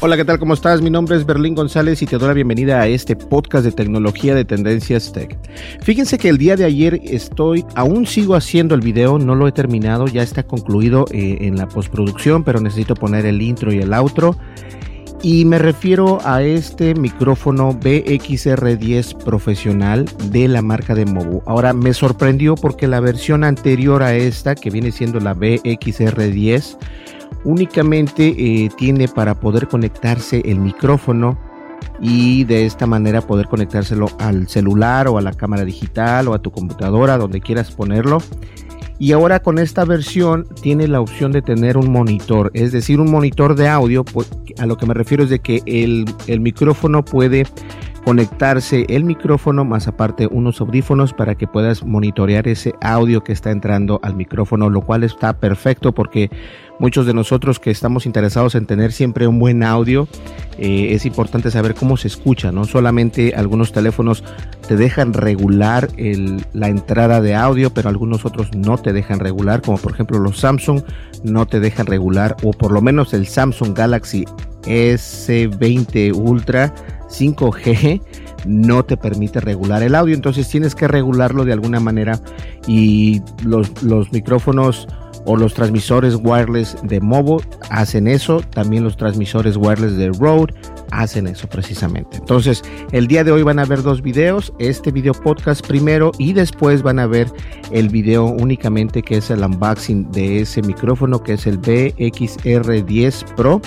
Hola, ¿qué tal? ¿Cómo estás? Mi nombre es Berlín González y te doy la bienvenida a este podcast de tecnología de Tendencias Tech. Fíjense que el día de ayer estoy, aún sigo haciendo el video, no lo he terminado, ya está concluido eh, en la postproducción, pero necesito poner el intro y el outro. Y me refiero a este micrófono BXR10 profesional de la marca de Mobu. Ahora me sorprendió porque la versión anterior a esta, que viene siendo la BXR10, únicamente eh, tiene para poder conectarse el micrófono y de esta manera poder conectárselo al celular o a la cámara digital o a tu computadora, donde quieras ponerlo. Y ahora con esta versión tiene la opción de tener un monitor, es decir, un monitor de audio. Pues, a lo que me refiero es de que el, el micrófono puede conectarse el micrófono más aparte unos audífonos para que puedas monitorear ese audio que está entrando al micrófono, lo cual está perfecto porque muchos de nosotros que estamos interesados en tener siempre un buen audio, eh, es importante saber cómo se escucha, no solamente algunos teléfonos te dejan regular la entrada de audio, pero algunos otros no te dejan regular, como por ejemplo los Samsung no te dejan regular, o por lo menos el Samsung Galaxy S20 Ultra 5G no te permite regular el audio, entonces tienes que regularlo de alguna manera y los micrófonos o los transmisores wireless de Movo hacen eso, también los transmisores wireless de Rode hacen eso precisamente. Entonces, el día de hoy van a ver dos videos, este video podcast primero y después van a ver el video únicamente que es el unboxing de ese micrófono que es el BXR10 Pro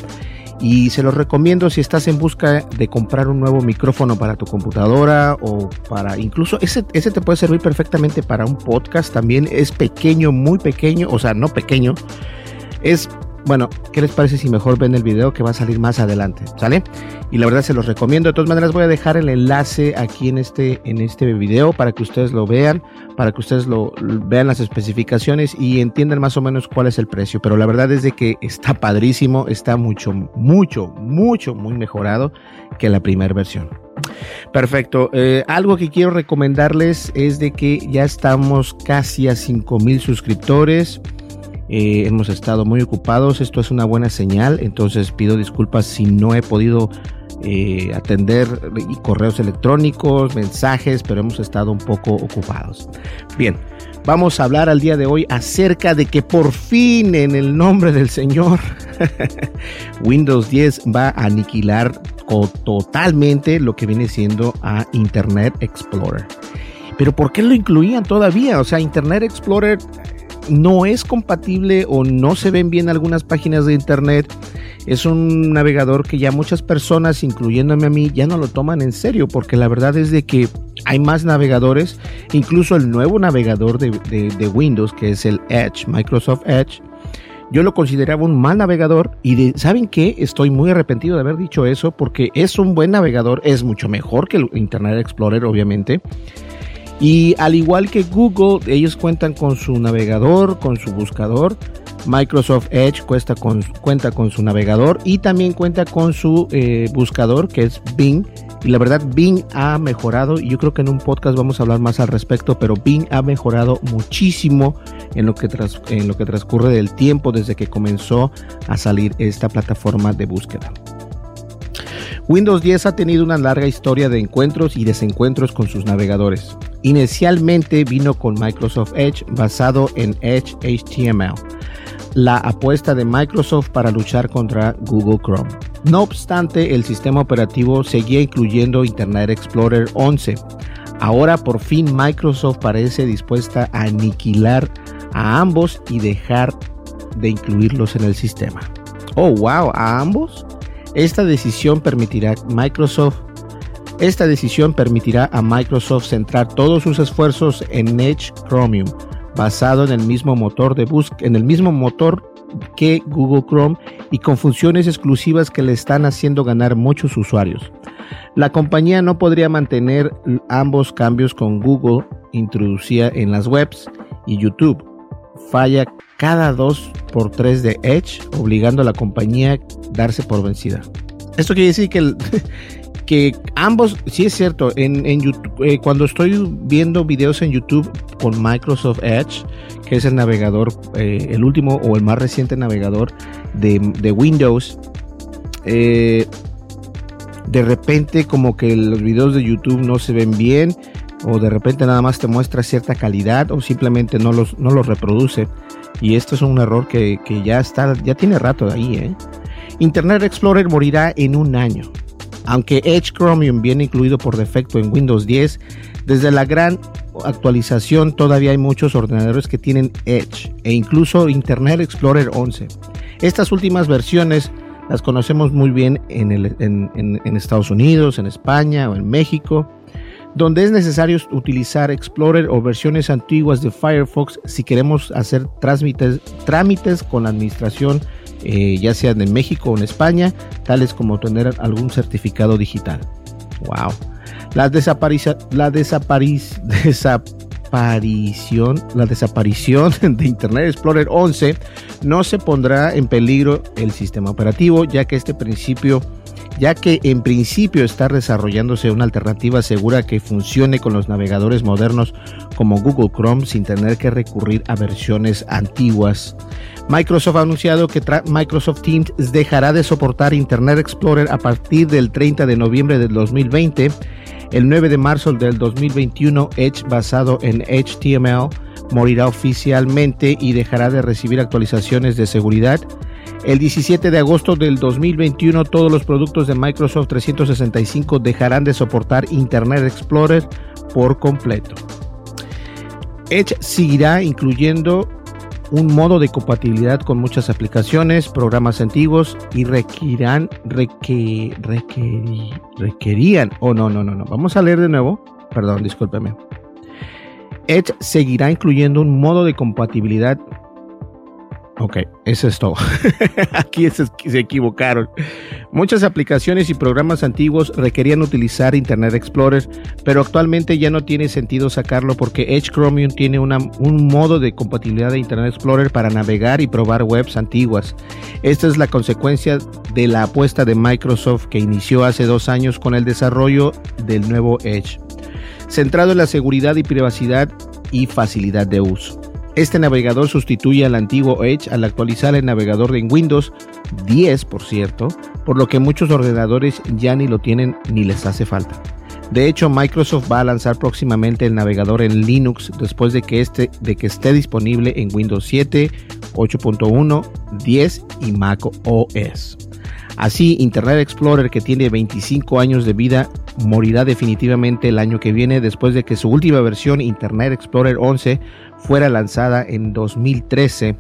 y se los recomiendo si estás en busca de comprar un nuevo micrófono para tu computadora o para incluso ese, ese te puede servir perfectamente para un podcast. También es pequeño muy pequeño o sea no pequeño es bueno, ¿qué les parece si mejor ven el video que va a salir más adelante? ¿Sale? Y la verdad se los recomiendo. De todas maneras voy a dejar el enlace aquí en este, en este video para que ustedes lo vean, para que ustedes lo vean las especificaciones y entiendan más o menos cuál es el precio. Pero la verdad es de que está padrísimo, está mucho, mucho, mucho, muy mejorado que la primera versión. Perfecto. Eh, algo que quiero recomendarles es de que ya estamos casi a 5000 suscriptores. Eh, hemos estado muy ocupados, esto es una buena señal, entonces pido disculpas si no he podido eh, atender correos electrónicos, mensajes, pero hemos estado un poco ocupados. Bien, vamos a hablar al día de hoy acerca de que por fin en el nombre del Señor Windows 10 va a aniquilar totalmente lo que viene siendo Internet Explorer. Pero ¿por qué lo incluían todavía? O sea, Internet Explorer no es compatible o no se ven bien algunas páginas de internet. Es un navegador que ya muchas personas, incluyéndome a mí, ya no lo toman en serio porque la verdad es de que hay más navegadores, incluso el nuevo navegador de, Windows que es el Edge, Microsoft Edge. Yo lo consideraba un mal navegador y ¿saben qué? Estoy muy arrepentido de haber dicho eso porque es un buen navegador, es mucho mejor que el Internet Explorer obviamente y al igual que Google, ellos cuentan con su navegador, con su buscador. Microsoft Edge cuenta con, su navegador y también cuenta con su eh, buscador que es Bing. Y la verdad, Bing ha mejorado. Y yo creo que en un podcast vamos a hablar más al respecto, pero Bing ha mejorado muchísimo en lo que, en lo que transcurre del tiempo desde que comenzó a salir esta plataforma de búsqueda. Windows 10 ha tenido una larga historia de encuentros y desencuentros con sus navegadores. Inicialmente vino con Microsoft Edge basado en Edge HTML, la apuesta de Microsoft para luchar contra Google Chrome. No obstante, el sistema operativo seguía incluyendo Internet Explorer 11. Ahora por fin Microsoft parece dispuesta a aniquilar a ambos y dejar de incluirlos en el sistema. Oh, wow, a ambos. Esta decisión permitirá Microsoft esta decisión permitirá a Microsoft centrar todos sus esfuerzos en Edge Chromium, basado en el mismo motor de en el mismo motor que Google Chrome y con funciones exclusivas que le están haciendo ganar muchos usuarios. La compañía no podría mantener ambos cambios con Google introducía en las webs y YouTube. Falla cada 2 por 3 de Edge, obligando a la compañía a darse por vencida. Esto quiere decir que, que ambos, sí es cierto, en, YouTube, eh, cuando estoy viendo videos en YouTube con Microsoft Edge, que es el navegador, eh, el último o el más reciente navegador de, de Windows, eh, de repente como que los videos de YouTube no se ven bien o de repente nada más te muestra cierta calidad o simplemente no los, no los reproduce. Y esto es un error que, ya está, ya tiene rato de ahí. ¿eh? Internet Explorer morirá en un año. Aunque Edge Chromium viene incluido por defecto en Windows 10, desde la gran actualización todavía hay muchos ordenadores que tienen Edge e incluso Internet Explorer 11. Estas últimas versiones las conocemos muy bien en, en Estados Unidos, en España o en México donde es necesario utilizar Explorer o versiones antiguas de Firefox si queremos hacer trámites, con la administración, eh, ya sea en México o en España, tales como tener algún certificado digital. Wow. La desaparición, la desaparición de Internet Explorer 11 no se pondrá en peligro el sistema operativo, ya que este principio ya que en principio está desarrollándose una alternativa segura que funcione con los navegadores modernos como Google Chrome sin tener que recurrir a versiones antiguas. Microsoft ha anunciado que Microsoft Teams dejará de soportar Internet Explorer a partir del 30 de noviembre del 2020. El 9 de marzo del 2021, Edge basado en HTML morirá oficialmente y dejará de recibir actualizaciones de seguridad el 17 de agosto del 2021 todos los productos de Microsoft 365 dejarán de soportar Internet Explorer por completo. Edge seguirá incluyendo un modo de compatibilidad con muchas aplicaciones, programas antiguos y requerirán, requerían, oh no, no, no, no, vamos a leer de nuevo, perdón, discúlpeme. Edge seguirá incluyendo un modo de compatibilidad Ok, eso es todo. Aquí se, equivocaron. Muchas aplicaciones y programas antiguos requerían utilizar Internet Explorer, pero actualmente ya no tiene sentido sacarlo porque Edge Chromium tiene un modo de compatibilidad de Internet Explorer para navegar y probar webs antiguas. Esta es la consecuencia de la apuesta de Microsoft que inició hace dos años con el desarrollo del nuevo Edge, centrado en la seguridad y privacidad y facilidad de uso. Este navegador sustituye al antiguo Edge al actualizar el navegador en Windows 10, por cierto, por lo que muchos ordenadores ya ni lo tienen ni les hace falta. De hecho, Microsoft va a lanzar próximamente el navegador en Linux después de que, este, de que esté disponible en Windows 7, 8.1, 10 y Mac OS. Así, Internet Explorer, que tiene 25 años de vida, morirá definitivamente el año que viene después de que su última versión, Internet Explorer 11, fuera lanzada en 2013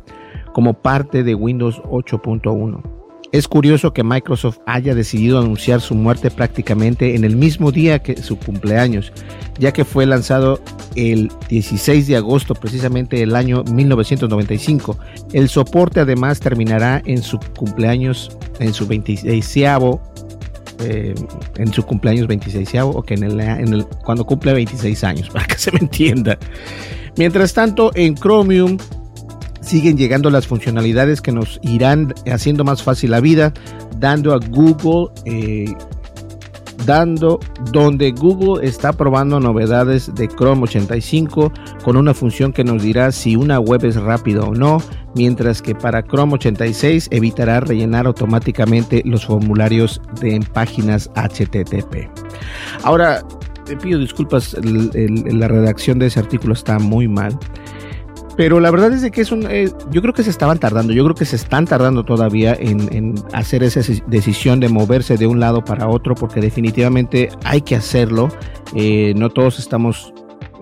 como parte de Windows 8.1. Es curioso que Microsoft haya decidido anunciar su muerte prácticamente en el mismo día que su cumpleaños, ya que fue lanzado el 16 de agosto precisamente del año 1995. El soporte además terminará en su cumpleaños, en su 26 eh, en su cumpleaños 26 o que en el, cuando cumple 26 años, para que se me entienda. Mientras tanto, en Chromium siguen llegando las funcionalidades que nos irán haciendo más fácil la vida, dando a Google, eh, dando donde Google está probando novedades de Chrome 85 con una función que nos dirá si una web es rápida o no, mientras que para Chrome 86 evitará rellenar automáticamente los formularios de páginas HTTP. Ahora, te pido disculpas, la redacción de ese artículo está muy mal. Pero la verdad es que es un, eh, yo creo que se estaban tardando, yo creo que se están tardando todavía en, hacer esa decisión de moverse de un lado para otro, porque definitivamente hay que hacerlo. Eh, no todos estamos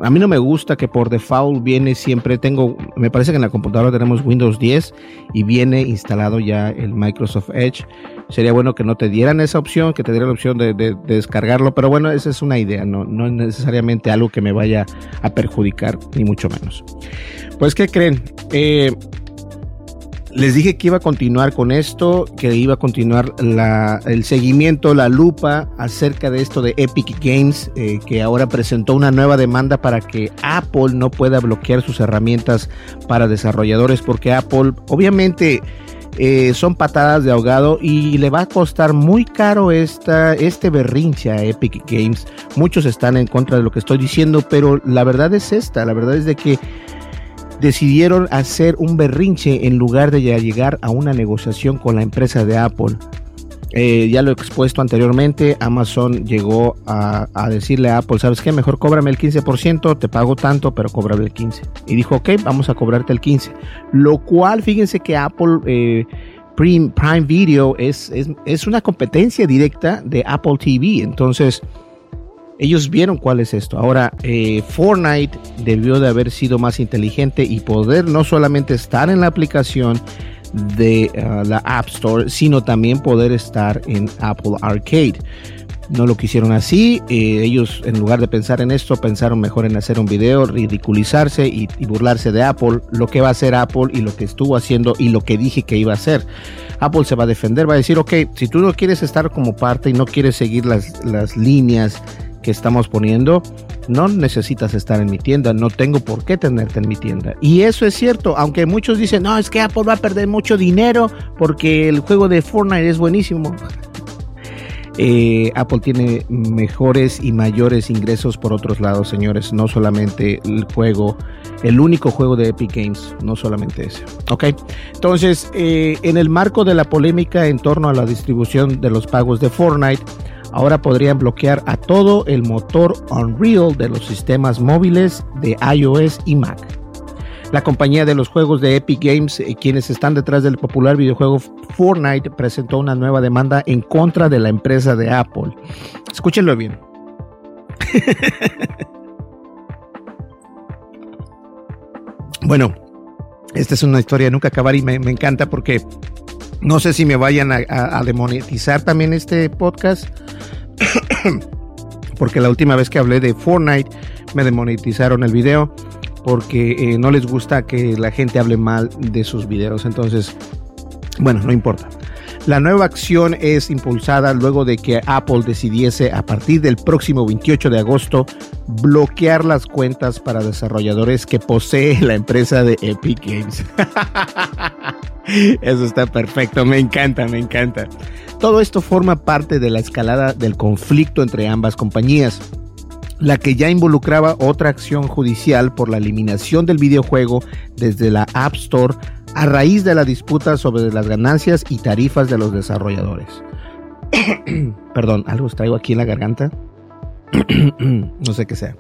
a mí no me gusta que por default viene siempre, tengo, me parece que en la computadora tenemos Windows 10 y viene instalado ya el Microsoft Edge. Sería bueno que no te dieran esa opción, que te dieran la opción de, descargarlo, pero bueno, esa es una idea, no, no es necesariamente algo que me vaya a perjudicar, ni mucho menos. Pues, ¿qué creen? Eh, les dije que iba a continuar con esto, que iba a continuar el seguimiento, la lupa acerca de esto de Epic Games, eh, que ahora presentó una nueva demanda para que Apple no pueda bloquear sus herramientas para desarrolladores, porque Apple obviamente eh, son patadas de ahogado y le va a costar muy caro esta, este berrinche a Epic Games. Muchos están en contra de lo que estoy diciendo, pero la verdad es esta, la verdad es de que decidieron hacer un berrinche en lugar de llegar a una negociación con la empresa de Apple. Eh, ya lo he expuesto anteriormente, Amazon llegó a, decirle a Apple, ¿sabes qué? Mejor cóbrame el 15%, te pago tanto, pero cóbrame el 15%. Y dijo, ok, vamos a cobrarte el 15%. Lo cual, fíjense que Apple eh, Prime, Video es, es, es una competencia directa de Apple TV. Entonces, ellos vieron cuál es esto. Ahora, eh, Fortnite debió de haber sido más inteligente y poder no solamente estar en la aplicación de uh, la App Store, sino también poder estar en Apple Arcade. No lo quisieron así. Eh, ellos, en lugar de pensar en esto, pensaron mejor en hacer un video, ridiculizarse y, y, burlarse de Apple, lo que va a hacer Apple y lo que estuvo haciendo y lo que dije que iba a hacer. Apple se va a defender, va a decir, ok, si tú no quieres estar como parte y no quieres seguir las, las líneas que estamos poniendo, no necesitas estar en mi tienda, no tengo por qué tenerte en mi tienda. Y eso es cierto, aunque muchos dicen, no, es que Apple va a perder mucho dinero porque el juego de Fortnite es buenísimo. Eh, Apple tiene mejores y mayores ingresos por otros lados, señores, no solamente el juego, el único juego de Epic Games, no solamente ese. Ok, entonces, eh, en el marco de la polémica en torno a la distribución de los pagos de Fortnite, ahora podrían bloquear a todo el motor Unreal de los sistemas móviles de iOS y Mac. La compañía de los juegos de Epic Games, eh, quienes están detrás del popular videojuego Fortnite, presentó una nueva demanda en contra de la empresa de Apple. Escúchenlo bien. bueno, esta es una historia nunca acabar y me, encanta porque no sé si me vayan a demonetizar también este podcast porque la última vez que hablé de Fortnite me demonetizaron el video porque eh, no les gusta que la gente hable mal de sus videos. Entonces, bueno, no importa. La nueva acción es impulsada luego de que Apple decidiese a partir del próximo 28 de agosto bloquear las cuentas para desarrolladores que posee la empresa de Epic Games. Eso está perfecto, me encanta, me encanta. Todo esto forma parte de la escalada del conflicto entre ambas compañías, la que ya involucraba otra acción judicial por la eliminación del videojuego desde la App Store a raíz de la disputa sobre las ganancias y tarifas de los desarrolladores. Perdón, algo traigo aquí en la garganta. no sé qué sea.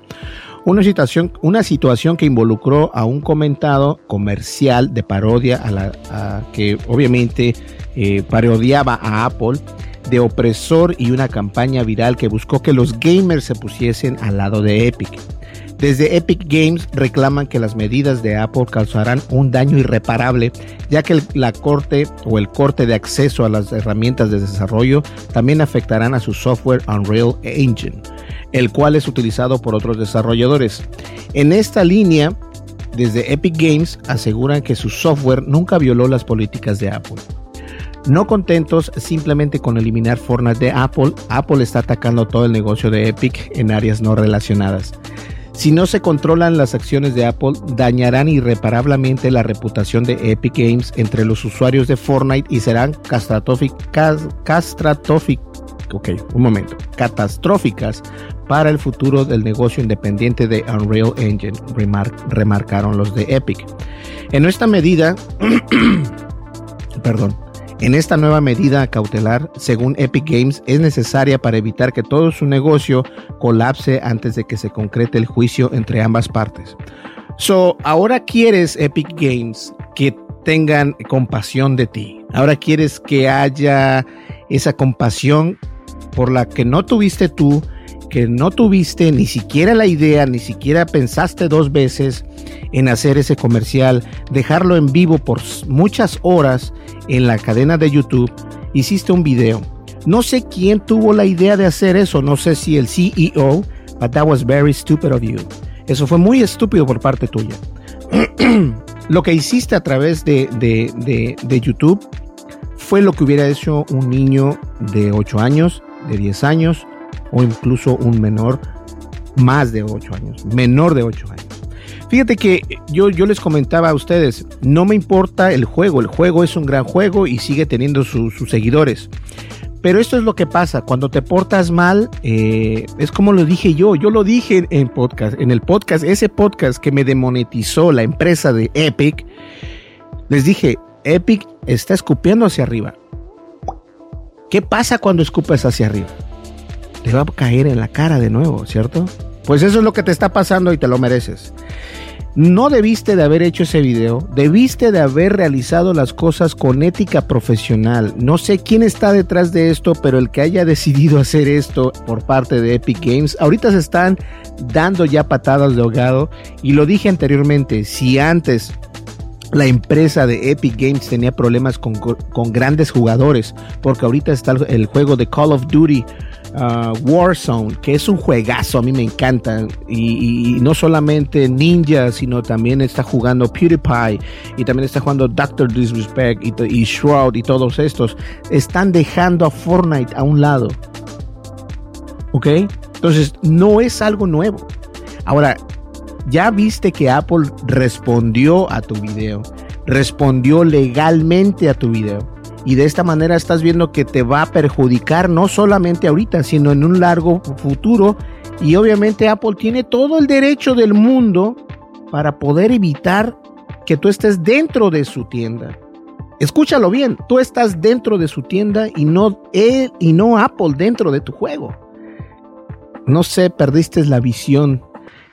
Una situación, una situación que involucró a un comentado comercial de parodia a la que obviamente eh, parodiaba a Apple de opresor y una campaña viral que buscó que los gamers se pusiesen al lado de Epic. Desde Epic Games reclaman que las medidas de Apple causarán un daño irreparable, ya que la corte o el corte de acceso a las herramientas de desarrollo también afectarán a su software Unreal Engine el cual es utilizado por otros desarrolladores. En esta línea, desde Epic Games aseguran que su software nunca violó las políticas de Apple. No contentos simplemente con eliminar Fortnite de Apple, Apple está atacando todo el negocio de Epic en áreas no relacionadas. Si no se controlan las acciones de Apple, dañarán irreparablemente la reputación de Epic Games entre los usuarios de Fortnite y serán catastróficas para el futuro del negocio independiente de Unreal Engine, remarcaron los de Epic. En esta medida, perdón, en esta nueva medida cautelar, según Epic Games, es necesaria para evitar que todo su negocio colapse antes de que se concrete el juicio entre ambas partes. So, ahora quieres Epic Games que tengan compasión de ti. Ahora quieres que haya esa compasión por la que no tuviste tú, que no tuviste ni siquiera la idea, ni siquiera pensaste dos veces en hacer ese comercial, dejarlo en vivo por muchas horas en la cadena de YouTube, hiciste un video. No sé quién tuvo la idea de hacer eso, no sé si el CEO, but that was very stupid of you. Eso fue muy estúpido por parte tuya. lo que hiciste a través de, de, YouTube fue lo que hubiera hecho un niño de 8 años, de 10 años o incluso un menor más de 8 años, menor de 8 años. Fíjate que yo, yo les comentaba a ustedes, no me importa el juego, el juego es un gran juego y sigue teniendo sus seguidores. Pero esto es lo que pasa, cuando te portas mal, eh, es como lo dije yo, yo lo dije en podcast, en el podcast, ese podcast que me demonetizó la empresa de Epic, les dije, Epic está escupiendo hacia arriba. ¿Qué pasa cuando escupes hacia arriba? Te va a caer en la cara de nuevo, ¿cierto? Pues eso es lo que te está pasando y te lo mereces. No debiste de haber hecho ese video, debiste de haber realizado las cosas con ética profesional. No sé quién está detrás de esto, pero el que haya decidido hacer esto por parte de Epic Games, ahorita se están dando ya patadas de ahogado. Y lo dije anteriormente, si antes la empresa de Epic Games tenía problemas con, con, grandes jugadores, porque ahorita está el juego de Call of Duty Uh, Warzone, que es un juegazo, a mí me encanta. Y, no solamente Ninja, sino también está jugando PewDiePie y también está jugando Doctor Disrespect y, y Shroud y todos estos. Están dejando a Fortnite a un lado. ¿Ok? Entonces, no es algo nuevo. Ahora, ya viste que Apple respondió a tu video, respondió legalmente a tu video y de esta manera estás viendo que te va a perjudicar no solamente ahorita, sino en un largo futuro. Y obviamente Apple tiene todo el derecho del mundo para poder evitar que tú estés dentro de su tienda. Escúchalo bien, tú estás dentro de su tienda y no él y no Apple dentro de tu juego. No sé, perdiste la visión.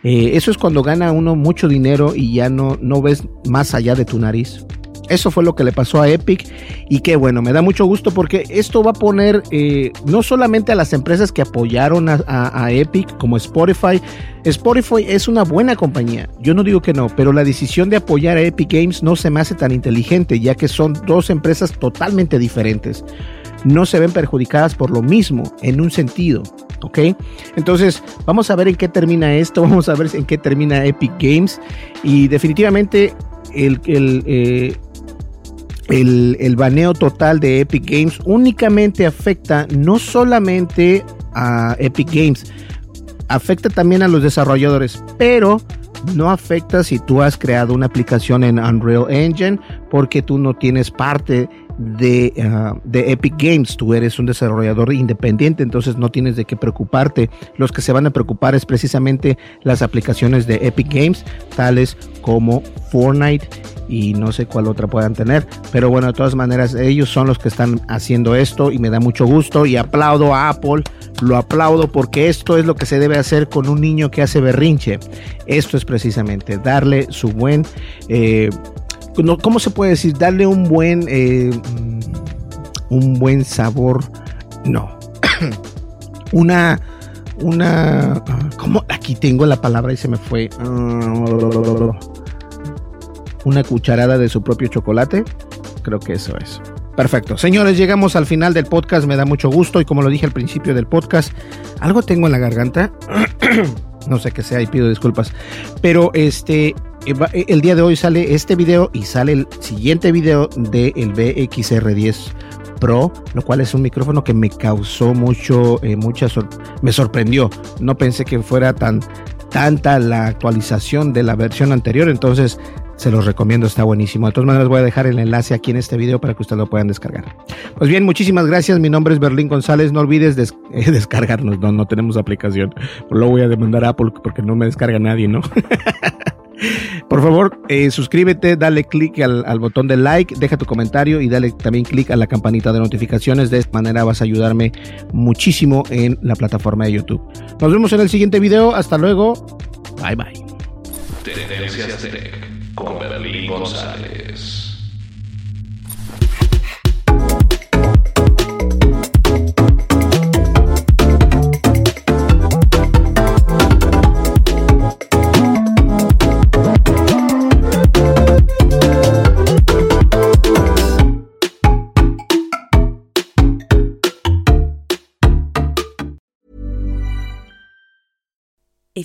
Eh, eso es cuando gana uno mucho dinero y ya no, no ves más allá de tu nariz. Eso fue lo que le pasó a Epic y qué bueno, me da mucho gusto porque esto va a poner eh, no solamente a las empresas que apoyaron a, Epic como Spotify. Spotify es una buena compañía, yo no digo que no, pero la decisión de apoyar a Epic Games no se me hace tan inteligente ya que son dos empresas totalmente diferentes. No se ven perjudicadas por lo mismo en un sentido. ¿ok? Entonces, vamos a ver en qué termina esto, vamos a ver en qué termina Epic Games y definitivamente el, el, eh, el, baneo total de Epic Games únicamente afecta no solamente a Epic Games, afecta también a los desarrolladores, pero no afecta si tú has creado una aplicación en Unreal Engine porque tú no tienes parte de, ah, de, Epic Games. Tú eres un desarrollador independiente, entonces no tienes de qué preocuparte. Los que se van a preocupar es precisamente las aplicaciones de Epic Games, tales como Fortnite y no sé cuál otra puedan tener. Pero bueno, de todas maneras, ellos son los que están haciendo esto y me da mucho gusto y aplaudo a Apple. Lo aplaudo porque esto es lo que se debe hacer con un niño que hace berrinche. Esto es precisamente darle su buen... Eh, ¿Cómo se puede decir? Darle un buen... Eh, un buen sabor. No. una una ¿cómo? aquí tengo la palabra y se me fue una cucharada de su propio chocolate. Creo que eso es. Perfecto. Señores, llegamos al final del podcast. Me da mucho gusto y como lo dije al principio del podcast, algo tengo en la garganta. no sé qué sea y pido disculpas. Pero este, eh, eh, el día de hoy sale este video y sale el siguiente video del el BXR10 Pro, lo cual es un micrófono que me causó mucho, eh, me sorprendió. No pensé que fuera tan tanta la actualización de la versión anterior. Entonces Se los recomiendo, está buenísimo. De todas maneras, voy a dejar el enlace aquí en este video para que ustedes lo puedan descargar. Pues bien, muchísimas gracias. Mi nombre es Berlín González. No olvides eh, descargarnos. No, no tenemos aplicación. Lo voy a demandar a Apple porque no me descarga nadie, ¿no? Por favor, eh, suscríbete, dale click al, botón de like, deja tu comentario y dale también click a la campanita de notificaciones. De esta manera vas a ayudarme muchísimo en la plataforma de YouTube. Nos vemos en el siguiente video. Hasta luego. Bye bye. Con Berlín González.